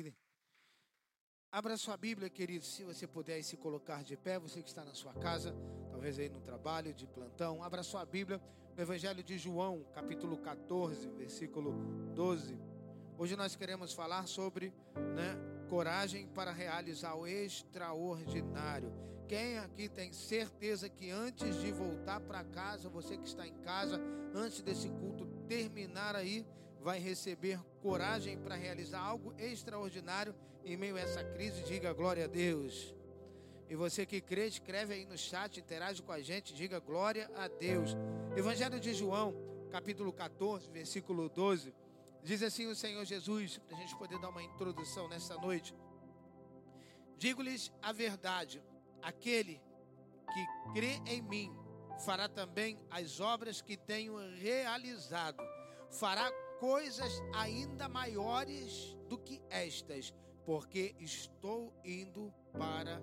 aqui. Abra sua Bíblia, querido, se você puder se colocar de pé, você que está na sua casa, talvez aí no trabalho, de plantão. Abra sua Bíblia no Evangelho de João, capítulo 14, versículo 12. Hoje nós queremos falar sobre né, coragem para realizar o extraordinário. Quem aqui tem certeza que antes de voltar para casa, você que está em casa, antes desse culto terminar aí, vai receber coragem para realizar algo extraordinário em meio a essa crise? Diga glória a Deus. E você que crê, escreve aí no chat, interage com a gente, diga glória a Deus. Evangelho de João, capítulo 14, versículo 12. Diz assim o Senhor Jesus, para a gente poder dar uma introdução nessa noite. Digo-lhes a verdade: aquele que crê em mim fará também as obras que tenho realizado, fará coisas ainda maiores do que estas, porque estou indo para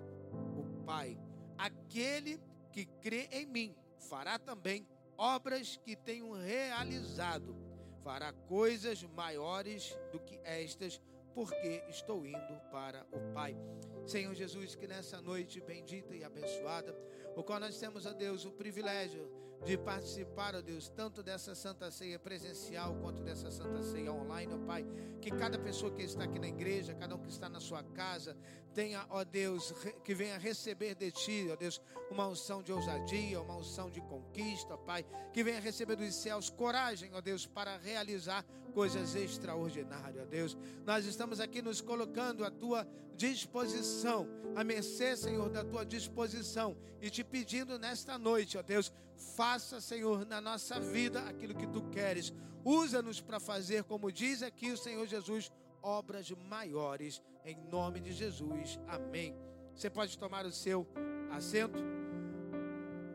o Pai. Aquele que crê em mim fará também obras que tenho realizado fará coisas maiores do que estas, porque estou indo para o Pai. Senhor Jesus, que nessa noite bendita e abençoada, o qual nós temos, a Deus, o privilégio de participar, ó Deus, tanto dessa Santa Ceia presencial quanto dessa Santa Ceia online, ó Pai. Que cada pessoa que está aqui na igreja, cada um que está na sua casa, tenha, ó Deus, que venha receber de Ti, ó Deus, uma unção de ousadia, uma unção de conquista, ó Pai. Que venha receber dos céus coragem, ó Deus, para realizar coisas extraordinárias, Deus. Nós estamos aqui nos colocando à Tua disposição, a mercê, Senhor, da Tua disposição e te pedindo nesta noite, ó Deus, faça, Senhor, na nossa vida aquilo que tu queres. Usa-nos para fazer, como diz aqui o Senhor Jesus, obras maiores, em nome de Jesus. Amém. Você pode tomar o seu assento.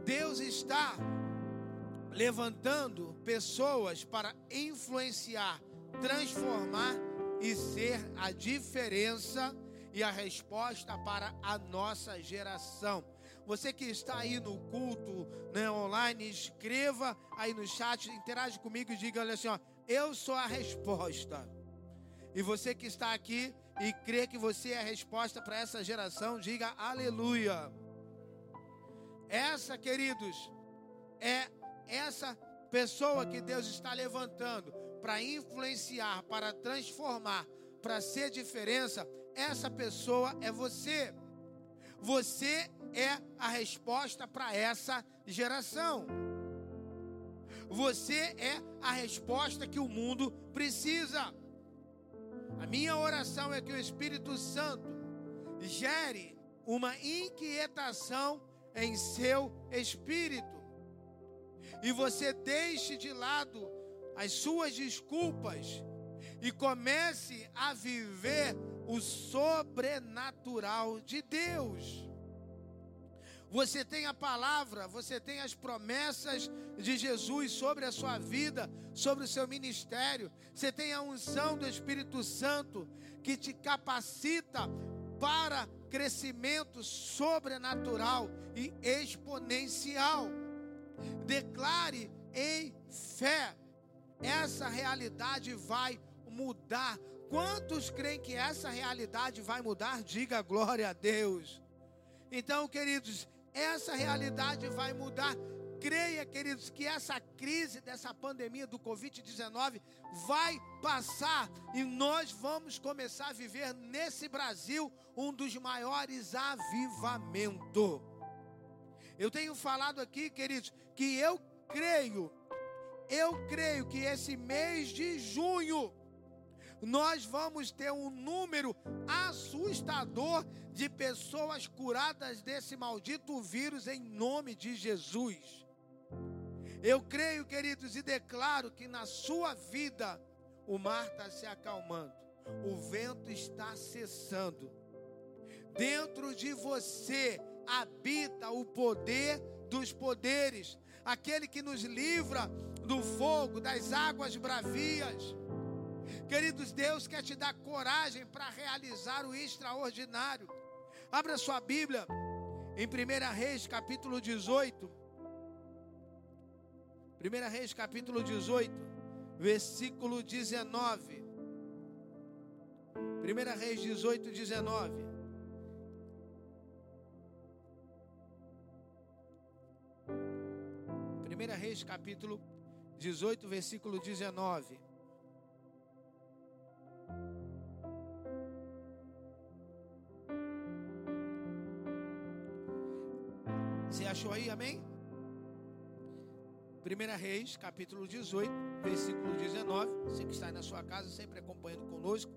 Deus está levantando pessoas para influenciar, transformar e ser a diferença e a resposta para a nossa geração. Você que está aí no culto né, online, escreva aí no chat, interage comigo e diga: olha assim, ó, eu sou a resposta. E você que está aqui e crê que você é a resposta para essa geração, diga aleluia. Essa, queridos, é essa pessoa que Deus está levantando para influenciar, para transformar, para ser diferença. Essa pessoa é você. Você é a resposta para essa geração. Você é a resposta que o mundo precisa. A minha oração é que o Espírito Santo gere uma inquietação em seu espírito. E você deixe de lado as suas desculpas e comece a viver o sobrenatural de Deus. Você tem a palavra, você tem as promessas de Jesus sobre a sua vida, sobre o seu ministério. Você tem a unção do Espírito Santo que te capacita para crescimento sobrenatural e exponencial. Declare em fé. Essa realidade vai mudar. Quantos creem que essa realidade vai mudar? Diga glória a Deus. Então, queridos, essa realidade vai mudar. Creia, queridos, que essa crise dessa pandemia do Covid-19 vai passar e nós vamos começar a viver nesse Brasil um dos maiores avivamentos. Eu tenho falado aqui, queridos, que eu creio, eu creio que esse mês de junho nós vamos ter um número assustador de pessoas curadas desse maldito vírus em nome de Jesus. Eu creio, queridos, e declaro que na sua vida o mar está se acalmando, o vento está cessando. Dentro de você habita o poder dos poderes, aquele que nos livra do fogo, das águas bravias Queridos, Deus quer te dar coragem para realizar o extraordinário. Abra sua Bíblia em 1 Reis, capítulo 18. 1 Reis, capítulo 18, versículo 19. 1 Reis 18, 19. Primeira Reis, capítulo 18, versículo 19. Você achou aí, amém? 1 Reis, capítulo 18, versículo 19. Você que está aí na sua casa, sempre acompanhando conosco.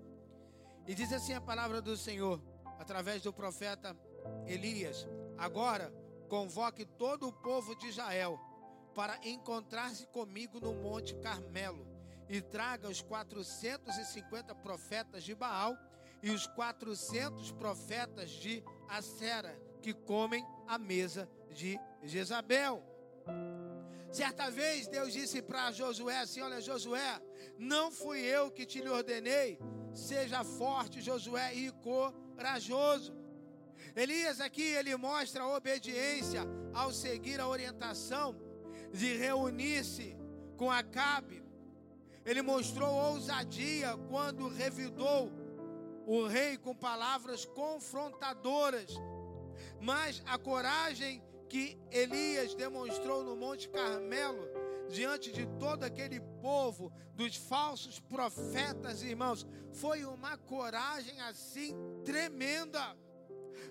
E diz assim a palavra do Senhor, através do profeta Elias: Agora convoque todo o povo de Israel para encontrar-se comigo no Monte Carmelo e traga os 450 profetas de Baal e os 400 profetas de Acera que comem a mesa de Jezabel. Certa vez Deus disse para Josué assim: Olha, Josué, não fui eu que te lhe ordenei, seja forte, Josué, e corajoso. Elias aqui ele mostra a obediência ao seguir a orientação de reunir-se com Acabe. Ele mostrou ousadia quando revidou o rei com palavras confrontadoras. Mas a coragem que Elias demonstrou no Monte Carmelo, diante de todo aquele povo, dos falsos profetas, irmãos, foi uma coragem assim tremenda.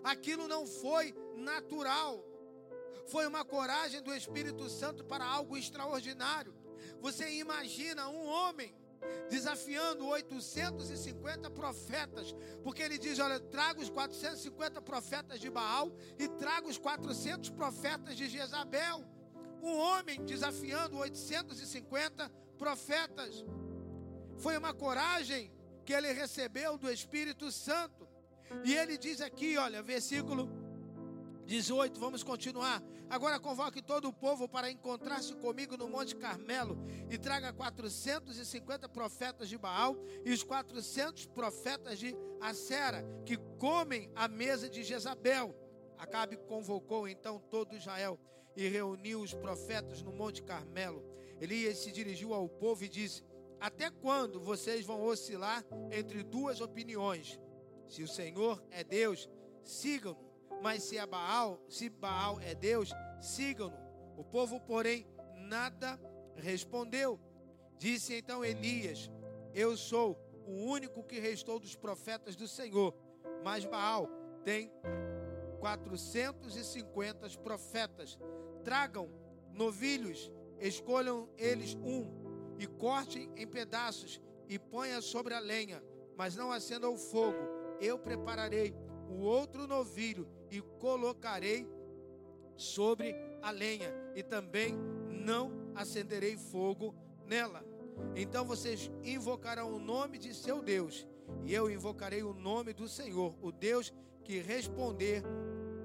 Aquilo não foi natural, foi uma coragem do Espírito Santo para algo extraordinário. Você imagina um homem desafiando 850 profetas, porque ele diz: Olha, traga os 450 profetas de Baal e traga os 400 profetas de Jezabel. Um homem desafiando 850 profetas. Foi uma coragem que ele recebeu do Espírito Santo. E ele diz aqui, olha, versículo 18, vamos continuar. Agora convoque todo o povo para encontrar-se comigo no Monte Carmelo e traga 450 profetas de Baal e os 400 profetas de Acera que comem a mesa de Jezabel. Acabe convocou então todo Israel e reuniu os profetas no Monte Carmelo. Elias se dirigiu ao povo e disse: Até quando vocês vão oscilar entre duas opiniões? Se o Senhor é Deus, sigam-no mas se é Baal, se Baal é Deus, sigam-no. O povo, porém, nada respondeu. Disse então Elias: Eu sou o único que restou dos profetas do Senhor, mas Baal tem 450 profetas. Tragam novilhos, escolham eles um e cortem em pedaços e ponha sobre a lenha, mas não acenda o fogo. Eu prepararei o outro novilho e colocarei sobre a lenha, e também não acenderei fogo nela. Então vocês invocarão o nome de seu Deus, e eu invocarei o nome do Senhor, o Deus que responder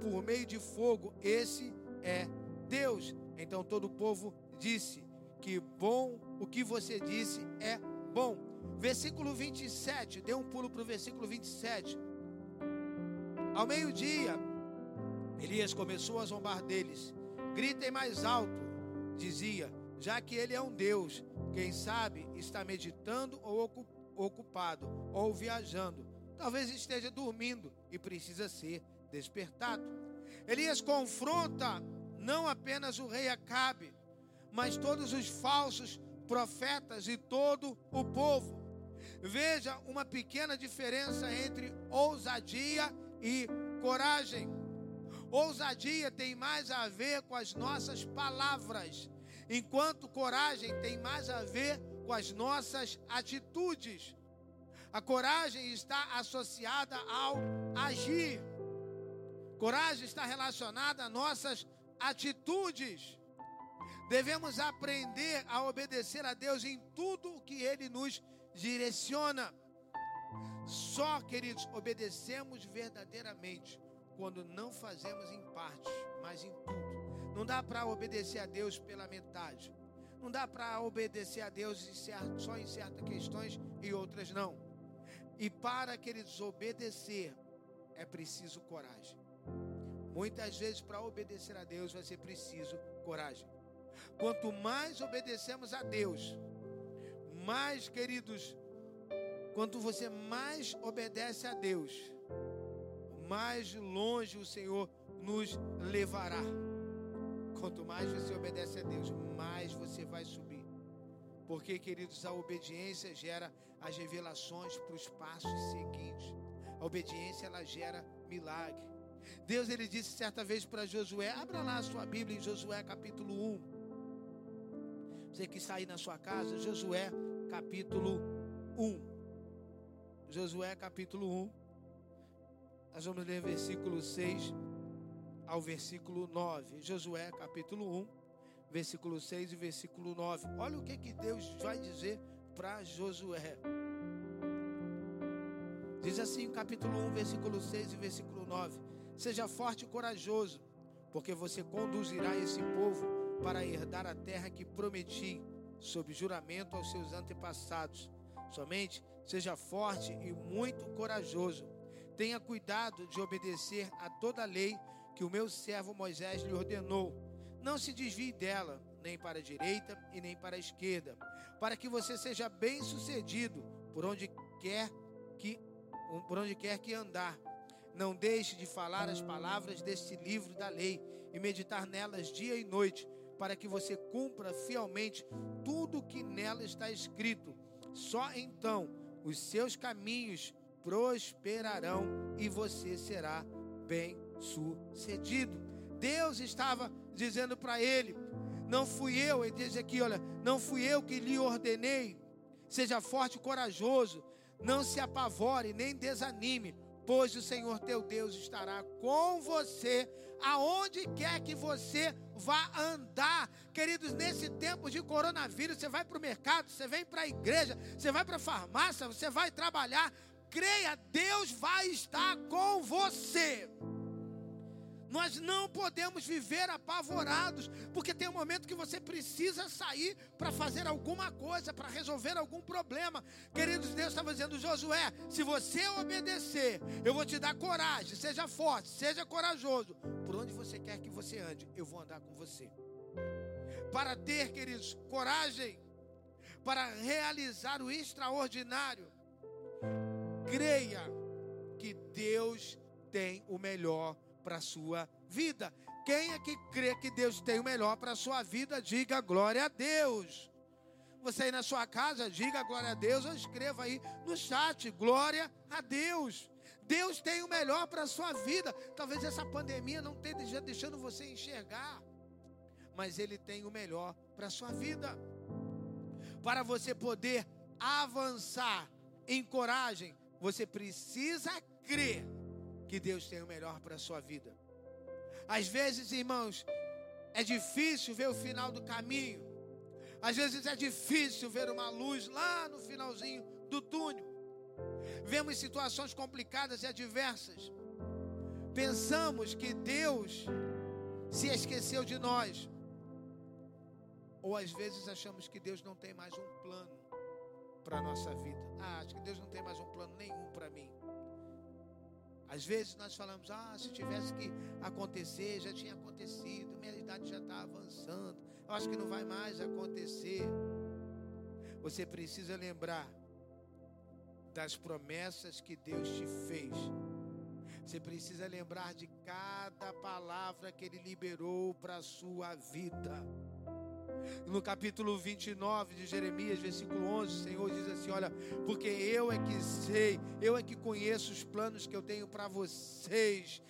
por meio de fogo, esse é Deus. Então todo o povo disse: Que bom, o que você disse é bom. Versículo 27, dê um pulo para o versículo 27. Ao meio-dia, Elias começou a zombar deles. Gritem mais alto, dizia, já que ele é um Deus. Quem sabe está meditando ou ocupado, ou viajando. Talvez esteja dormindo e precisa ser despertado. Elias confronta não apenas o rei Acabe, mas todos os falsos profetas e todo o povo. Veja uma pequena diferença entre ousadia e coragem. Ousadia tem mais a ver com as nossas palavras, enquanto coragem tem mais a ver com as nossas atitudes. A coragem está associada ao agir. Coragem está relacionada a nossas atitudes. Devemos aprender a obedecer a Deus em tudo o que Ele nos direciona. Só, queridos, obedecemos verdadeiramente quando não fazemos em parte, mas em tudo. Não dá para obedecer a Deus pela metade. Não dá para obedecer a Deus só em certas questões e outras não. E para que eles obedecer, é preciso coragem. Muitas vezes, para obedecer a Deus, vai ser preciso coragem. Quanto mais obedecemos a Deus, mais, queridos, quanto você mais obedece a Deus, mais longe o Senhor nos levará. Quanto mais você obedece a Deus, mais você vai subir. Porque, queridos, a obediência gera as revelações para os passos seguintes. A obediência ela gera milagre. Deus ele disse certa vez para Josué, abra lá a sua Bíblia em Josué capítulo 1. Você que aí na sua casa, Josué capítulo 1. Josué capítulo 1. Nós vamos ler versículo 6 ao versículo 9. Josué capítulo 1, versículo 6 e versículo 9. Olha o que, que Deus vai dizer para Josué. Diz assim, capítulo 1, versículo 6 e versículo 9: Seja forte e corajoso, porque você conduzirá esse povo para herdar a terra que prometi, sob juramento aos seus antepassados. Somente Seja forte e muito corajoso. Tenha cuidado de obedecer a toda a lei que o meu servo Moisés lhe ordenou. Não se desvie dela, nem para a direita e nem para a esquerda, para que você seja bem-sucedido por onde quer que por onde quer que andar. Não deixe de falar as palavras deste livro da lei e meditar nelas dia e noite, para que você cumpra fielmente tudo o que nela está escrito. Só então os seus caminhos prosperarão e você será bem sucedido. Deus estava dizendo para ele: Não fui eu, ele diz aqui: Olha, não fui eu que lhe ordenei. Seja forte e corajoso, não se apavore nem desanime, pois o Senhor teu Deus estará com você aonde quer que você vá andar. Queridos, nesse tempo de coronavírus, você vai para o mercado, você vem para a igreja, você vai para a farmácia, você vai trabalhar. Creia, Deus vai estar com você. Nós não podemos viver apavorados, porque tem um momento que você precisa sair para fazer alguma coisa, para resolver algum problema. Queridos, Deus estava dizendo, Josué, se você obedecer, eu vou te dar coragem, seja forte, seja corajoso. Você quer que você ande, eu vou andar com você. Para ter, queridos, coragem, para realizar o extraordinário, creia que Deus tem o melhor para a sua vida. Quem é que crê que Deus tem o melhor para a sua vida, diga glória a Deus. Você aí na sua casa, diga glória a Deus ou escreva aí no chat, glória a Deus. Deus tem o melhor para a sua vida. Talvez essa pandemia não esteja deixando você enxergar, mas Ele tem o melhor para a sua vida. Para você poder avançar em coragem, você precisa crer que Deus tem o melhor para a sua vida. Às vezes, irmãos, é difícil ver o final do caminho. Às vezes é difícil ver uma luz lá no finalzinho do túnel. Vemos situações complicadas e adversas. Pensamos que Deus se esqueceu de nós. Ou às vezes achamos que Deus não tem mais um plano para a nossa vida. Ah, acho que Deus não tem mais um plano nenhum para mim. Às vezes nós falamos, ah, se tivesse que acontecer, já tinha acontecido, minha idade já está avançando, eu acho que não vai mais acontecer. Você precisa lembrar das promessas que Deus te fez. Você precisa lembrar de cada palavra que Ele liberou para a sua vida. No capítulo 29 de Jeremias, versículo 11, o Senhor diz assim: Olha, porque eu é que sei, eu é que conheço os planos que eu tenho para vocês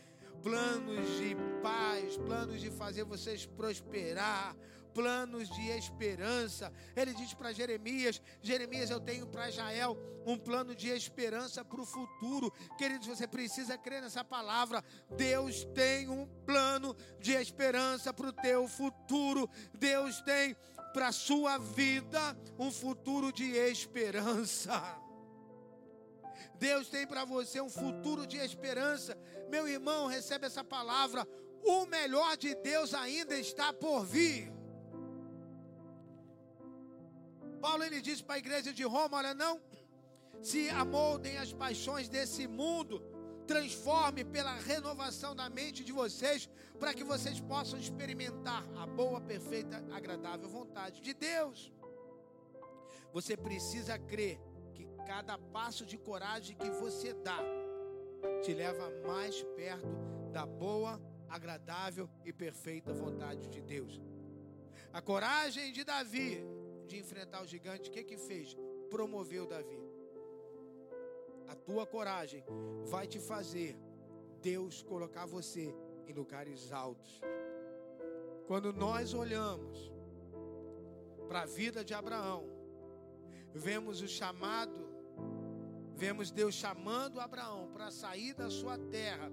planos de paz, planos de fazer vocês prosperar, planos de esperança. Ele diz para Jeremias: Jeremias, eu tenho para Jael um plano de esperança para o futuro. Queridos, você precisa crer nessa palavra. Deus tem um plano de esperança para o teu futuro. Deus tem para a sua vida um futuro de esperança. Deus tem para você um futuro de esperança. Meu irmão, recebe essa palavra. O melhor de Deus ainda está por vir. Paulo ele disse para a igreja de Roma: olha, não se amoldem as paixões desse mundo, transforme pela renovação da mente de vocês, para que vocês possam experimentar a boa, perfeita, agradável vontade de Deus. Você precisa crer que cada passo de coragem que você dá te leva mais perto da boa, agradável e perfeita vontade de Deus. A coragem de Davi de enfrentar o gigante, o que que fez? Promoveu Davi. A tua coragem vai te fazer Deus colocar você em lugares altos. Quando nós olhamos para a vida de Abraão, vemos o chamado, vemos Deus chamando Abraão para sair da sua terra,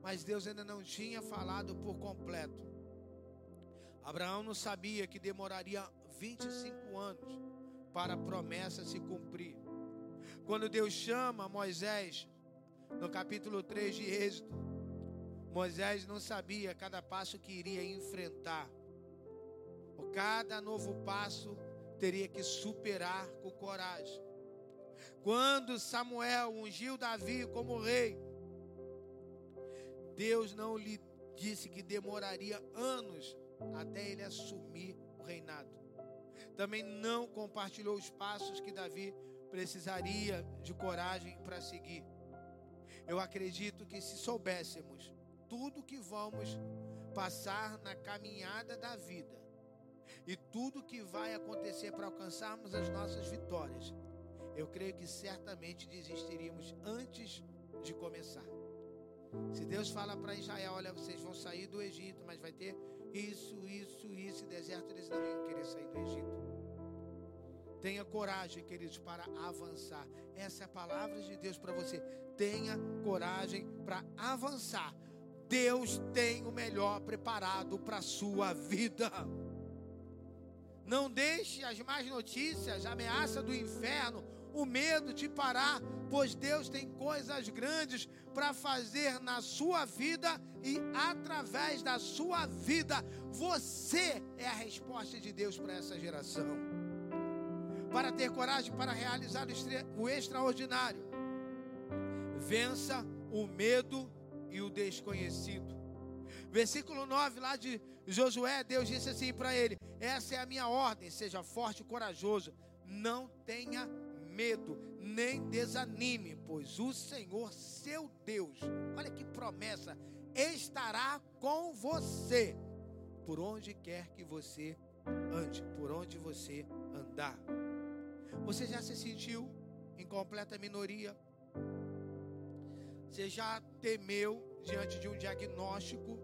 mas Deus ainda não tinha falado por completo. Abraão não sabia que demoraria 25 anos para a promessa se cumprir. Quando Deus chama Moisés, no capítulo 3 de Êxodo, Moisés não sabia cada passo que iria enfrentar. O cada novo passo teria que superar com coragem. Quando Samuel ungiu Davi como rei, Deus não lhe disse que demoraria anos até ele assumir o reinado. Também não compartilhou os passos que Davi precisaria de coragem para seguir. Eu acredito que se soubéssemos tudo que vamos passar na caminhada da vida e tudo que vai acontecer para alcançarmos as nossas vitórias, eu creio que certamente desistiríamos antes de começar. Se Deus fala para Israel, olha, vocês vão sair do Egito, mas vai ter isso, isso, isso, e deserto, eles não iam querer sair do Egito. Tenha coragem, queridos, para avançar. Essa é a palavra de Deus para você. Tenha coragem para avançar. Deus tem o melhor preparado para a sua vida. Não deixe as más notícias, a ameaça do inferno, o medo te parar, pois Deus tem coisas grandes para fazer na sua vida e através da sua vida. Você é a resposta de Deus para essa geração. Para ter coragem para realizar o extraordinário, vença o medo e o desconhecido. Versículo 9 lá de Josué, Deus disse assim para ele: Essa é a minha ordem, seja forte e corajoso, não tenha medo, nem desanime, pois o Senhor, seu Deus, olha que promessa, estará com você por onde quer que você ande, por onde você andar. Você já se sentiu em completa minoria? Você já temeu diante de um diagnóstico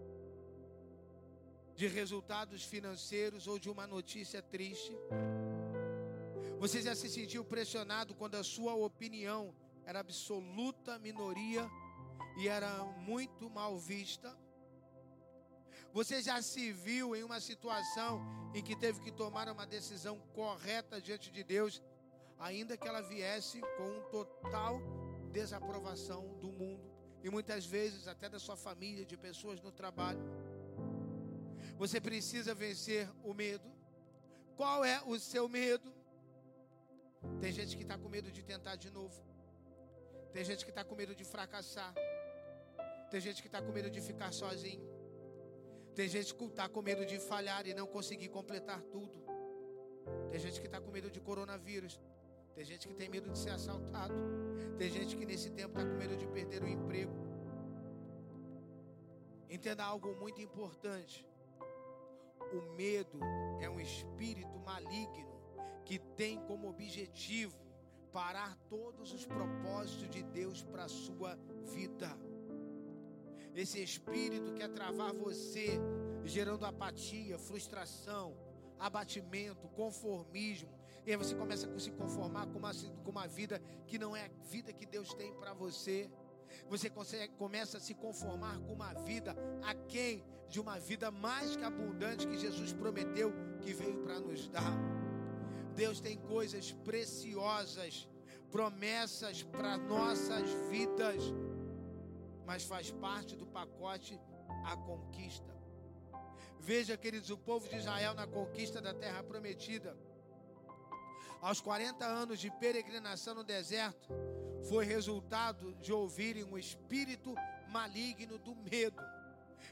de resultados financeiros ou de uma notícia triste? Você já se sentiu pressionado quando a sua opinião era absoluta minoria e era muito mal vista? Você já se viu em uma situação em que teve que tomar uma decisão correta diante de Deus, ainda que ela viesse com total desaprovação do mundo e muitas vezes até da sua família, de pessoas no trabalho? Você precisa vencer o medo. Qual é o seu medo? Tem gente que está com medo de tentar de novo. Tem gente que está com medo de fracassar. Tem gente que está com medo de ficar sozinho. Tem gente que está com medo de falhar e não conseguir completar tudo. Tem gente que está com medo de coronavírus. Tem gente que tem medo de ser assaltado. Tem gente que nesse tempo está com medo de perder o emprego. Entenda algo muito importante. O medo é um espírito maligno que tem como objetivo parar todos os propósitos de Deus para a sua vida. Esse espírito quer travar você, gerando apatia, frustração, abatimento, conformismo. E aí você começa a se conformar com uma, com uma vida que não é a vida que Deus tem para você. Você consegue, começa a se conformar com uma vida aquém de uma vida mais que abundante que Jesus prometeu que veio para nos dar. Deus tem coisas preciosas, promessas para nossas vidas, mas faz parte do pacote a conquista. Veja, queridos, o povo de Israel na conquista da terra prometida. Aos 40 anos de peregrinação no deserto, foi resultado de ouvirem um espírito maligno do medo.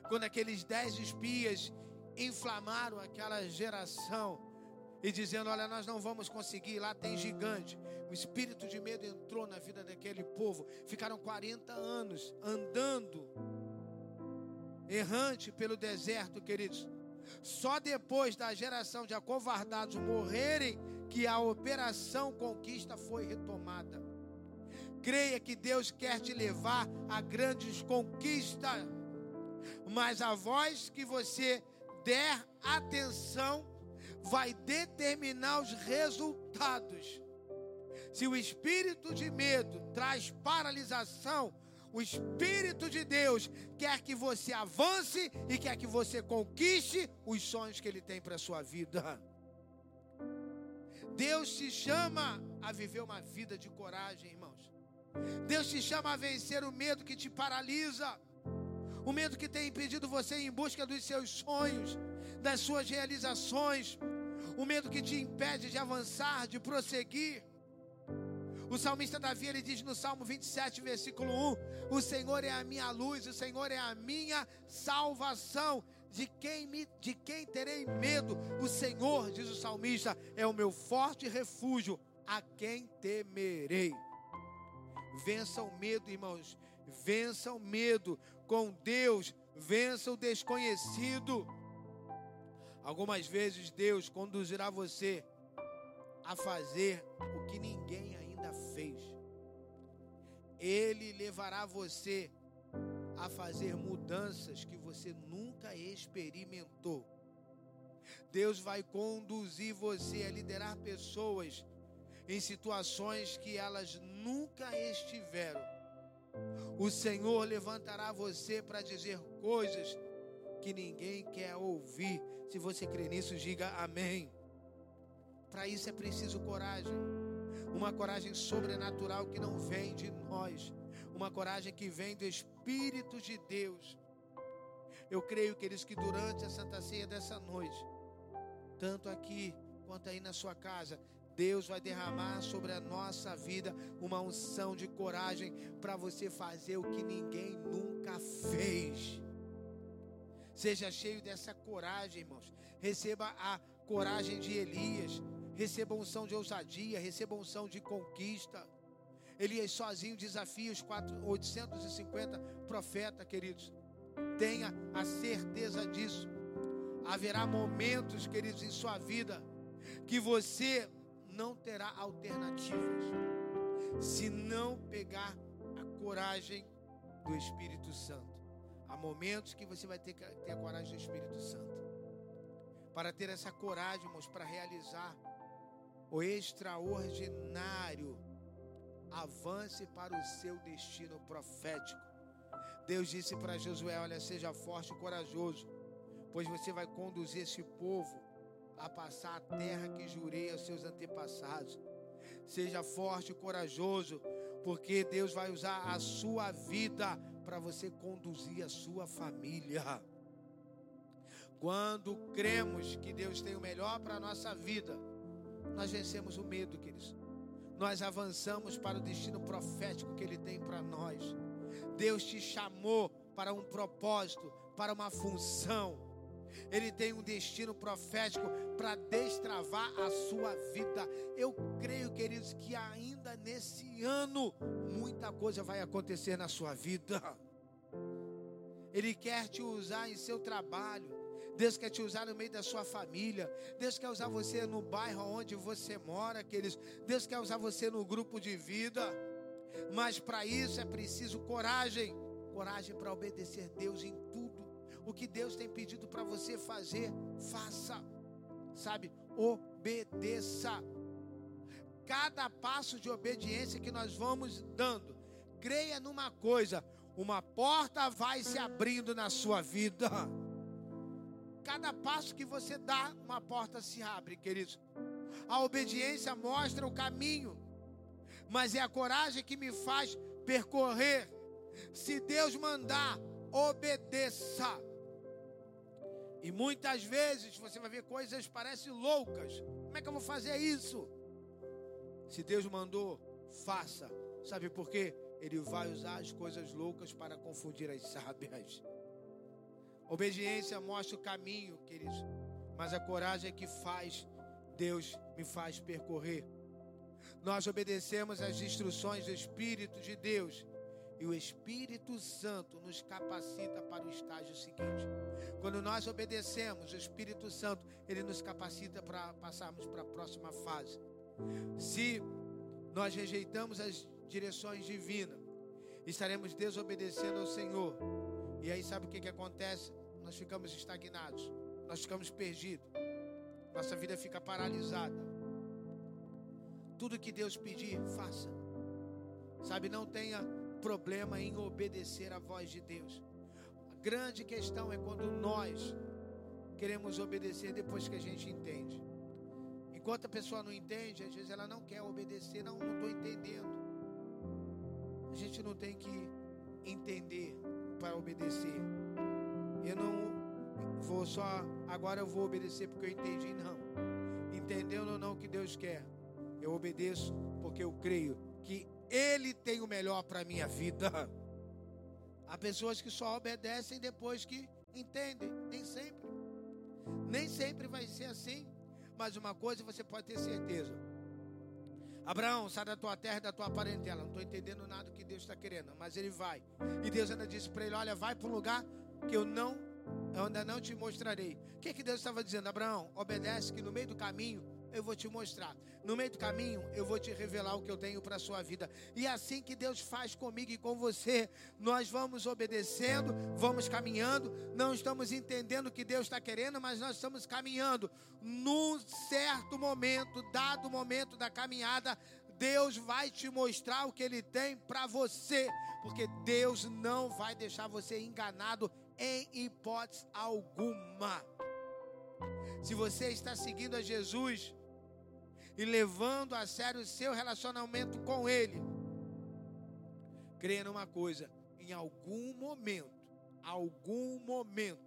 Quando aqueles dez espias inflamaram aquela geração, e dizendo: Olha, nós não vamos conseguir, lá tem gigante. O espírito de medo entrou na vida daquele povo. Ficaram 40 anos andando, errante pelo deserto, queridos. Só depois da geração de acovardados morrerem que a operação conquista foi retomada. Creia que Deus quer te levar a grandes conquistas, mas a voz que você der atenção vai determinar os resultados. Se o espírito de medo traz paralisação, o Espírito de Deus quer que você avance e quer que você conquiste os sonhos que Ele tem para sua vida. Deus te chama a viver uma vida de coragem, irmãos. Deus te chama a vencer o medo que te paralisa, o medo que tem impedido você em busca dos seus sonhos, das suas realizações, o medo que te impede de avançar, de prosseguir. O salmista Davi ele diz no Salmo 27, versículo 1: O Senhor é a minha luz, o Senhor é a minha salvação. De quem, me, de quem terei medo? O Senhor, diz o salmista, é o meu forte refúgio. A quem temerei? Vença o medo, irmãos. Vença o medo. Com Deus, vença o desconhecido. Algumas vezes Deus conduzirá você a fazer o que ninguém ainda fez. Ele levará você a fazer mudanças que você nunca experimentou. Deus vai conduzir você a liderar pessoas em situações que elas nunca estiveram. O Senhor levantará você para dizer coisas que ninguém quer ouvir. Se você crê nisso, diga amém. Para isso é preciso coragem. Uma coragem sobrenatural que não vem de nós. Uma coragem que vem do Espírito de Deus. Eu creio, queridos, que durante a Santa Ceia dessa noite, tanto aqui quanto aí na sua casa, Deus vai derramar sobre a nossa vida uma unção de coragem para você fazer o que ninguém nunca fez. Seja cheio dessa coragem, irmãos. Receba a coragem de Elias. Receba unção de ousadia. Receba unção de conquista. Elias sozinho desafia os 850 profetas, queridos. Tenha a certeza disso. Haverá momentos, queridos, em sua vida que você não terá alternativas se não pegar a coragem do Espírito Santo. Há momentos que você vai ter que ter a coragem do Espírito Santo. Para ter essa coragem, irmãos, para realizar o extraordinário, avance para o seu destino profético. Deus disse para Josué: Olha, seja forte e corajoso, pois você vai conduzir esse povo a passar a terra que jurei aos seus antepassados. Seja forte e corajoso, porque Deus vai usar a sua vida para você conduzir a sua família. Quando cremos que Deus tem o melhor para a nossa vida, nós vencemos o medo, queridos. Nós avançamos para o destino profético que Ele tem para nós. Deus te chamou para um propósito, para uma função. Ele tem um destino profético para destravar a sua vida. Eu creio, queridos, que ainda nesse ano muita coisa vai acontecer na sua vida. Ele quer te usar em seu trabalho. Deus quer te usar no meio da sua família. Deus quer usar você no bairro onde você mora, queridos. Deus quer usar você no grupo de vida. Mas para isso é preciso coragem. Coragem para obedecer Deus em tudo. O que Deus tem pedido para você fazer, faça. Sabe? Obedeça. Cada passo de obediência que nós vamos dando, creia numa coisa: uma porta vai se abrindo na sua vida. Cada passo que você dá, uma porta se abre, queridos. A obediência mostra o caminho, mas é a coragem que me faz percorrer. Se Deus mandar, obedeça. E muitas vezes você vai ver coisas que parecem loucas. Como é que eu vou fazer isso? Se Deus mandou, faça. Sabe por quê? Ele vai usar as coisas loucas para confundir as sábias. Obediência mostra o caminho, queridos. Mas a coragem é que faz Deus me faz percorrer. Nós obedecemos às instruções do Espírito de Deus e o Espírito Santo nos capacita para o estágio seguinte. Quando nós obedecemos, o Espírito Santo, ele nos capacita para passarmos para a próxima fase. Se nós rejeitamos as direções divinas, estaremos desobedecendo ao Senhor. E aí sabe o que, que acontece? Nós ficamos estagnados, nós ficamos perdidos, nossa vida fica paralisada. Tudo que Deus pedir, faça. Sabe, não tenha problema em obedecer à voz de Deus. A grande questão é quando nós queremos obedecer depois que a gente entende. Enquanto a pessoa não entende, às vezes ela não quer obedecer, não estou entendendo. A gente não tem que entender para obedecer. Eu não vou só, agora eu vou obedecer porque eu entendi, não. Entendendo ou não o que Deus quer, eu obedeço porque eu creio que Ele tem o melhor para a minha vida. Há pessoas que só obedecem depois que entendem, nem sempre. Nem sempre vai ser assim. Mas uma coisa você pode ter certeza. Abraão, sai da tua terra e da tua parentela. Não estou entendendo nada do que Deus está querendo, mas ele vai. E Deus ainda disse para ele: Olha, vai para um lugar que eu não, eu ainda não te mostrarei. O que, que Deus estava dizendo? Abraão, obedece que no meio do caminho eu vou te mostrar. No meio do caminho, eu vou te revelar o que eu tenho para a sua vida. E assim que Deus faz comigo e com você. Nós vamos obedecendo, vamos caminhando, não estamos entendendo o que Deus está querendo, mas nós estamos caminhando. Num certo momento, dado momento da caminhada, Deus vai te mostrar o que Ele tem para você, porque Deus não vai deixar você enganado em hipótese alguma. Se você está seguindo a Jesus, e levando a sério o seu relacionamento com Ele. Creia numa coisa: em algum momento, algum momento,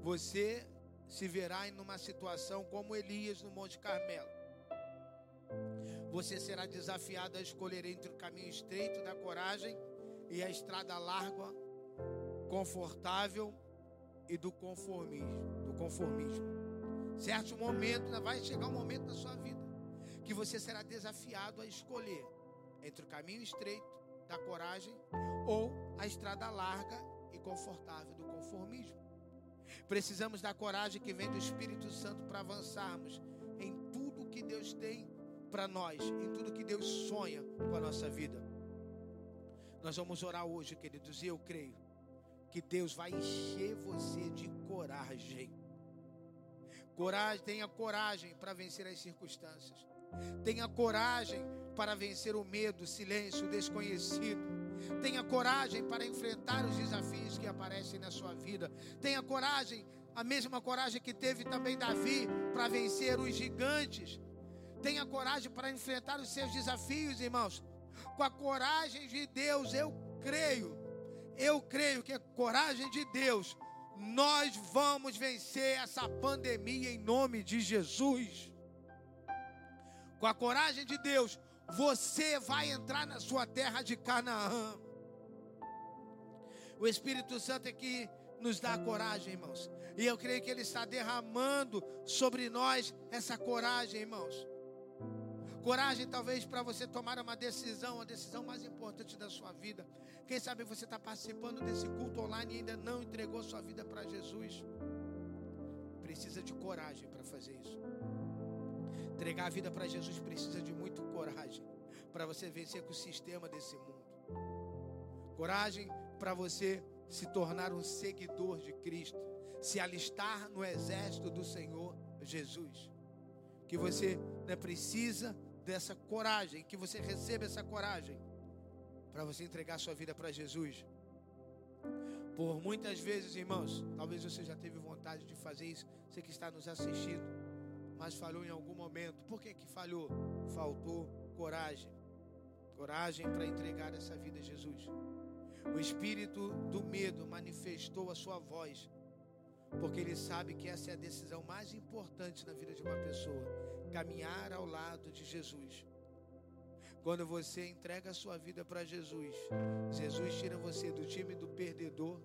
você se verá em uma situação como Elias no Monte Carmelo. Você será desafiado a escolher entre o caminho estreito da coragem e a estrada larga, confortável e do conformismo, do conformismo. Certo momento, vai chegar um momento da sua vida que você será desafiado a escolher entre o caminho estreito da coragem ou a estrada larga e confortável do conformismo. Precisamos da coragem que vem do Espírito Santo para avançarmos em tudo que Deus tem para nós, em tudo que Deus sonha com a nossa vida. Nós vamos orar hoje, queridos, e eu creio que Deus vai encher você de coragem. Coragem, tenha coragem para vencer as circunstâncias. Tenha coragem para vencer o medo, o silêncio, o desconhecido. Tenha coragem para enfrentar os desafios que aparecem na sua vida. Tenha coragem, a mesma coragem que teve também Davi para vencer os gigantes. Tenha coragem para enfrentar os seus desafios, irmãos. Com a coragem de Deus, eu creio, eu creio que a coragem de Deus, nós vamos vencer essa pandemia em nome de Jesus com a coragem de Deus, você vai entrar na sua terra de Canaã. O Espírito Santo é que nos dá coragem, irmãos. E eu creio que Ele está derramando sobre nós essa coragem, irmãos. Coragem, talvez, para você tomar uma decisão, a decisão mais importante da sua vida. Quem sabe você está participando desse culto online e ainda não entregou sua vida para Jesus. Precisa de coragem para fazer isso. Entregar a vida para Jesus precisa de muito coragem para você vencer com o sistema desse mundo. Coragem para você se tornar um seguidor de Cristo, se alistar no exército do Senhor Jesus. Que você né, precisa dessa coragem, que você receba essa coragem para você entregar sua vida para Jesus. Por muitas vezes, irmãos, talvez você já teve vontade de fazer isso, você que está nos assistindo mas falhou em algum momento. Por que que falhou? Faltou coragem. Coragem para entregar essa vida a Jesus. O espírito do medo manifestou a sua voz, porque ele sabe que essa é a decisão mais importante na vida de uma pessoa, caminhar ao lado de Jesus. Quando você entrega a sua vida para Jesus, Jesus tira você do time do perdedor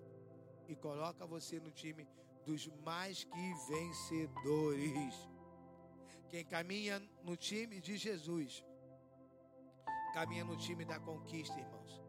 e coloca você no time dos mais que vencedores. Quem caminha no time de Jesus, caminha no time da conquista, irmãos.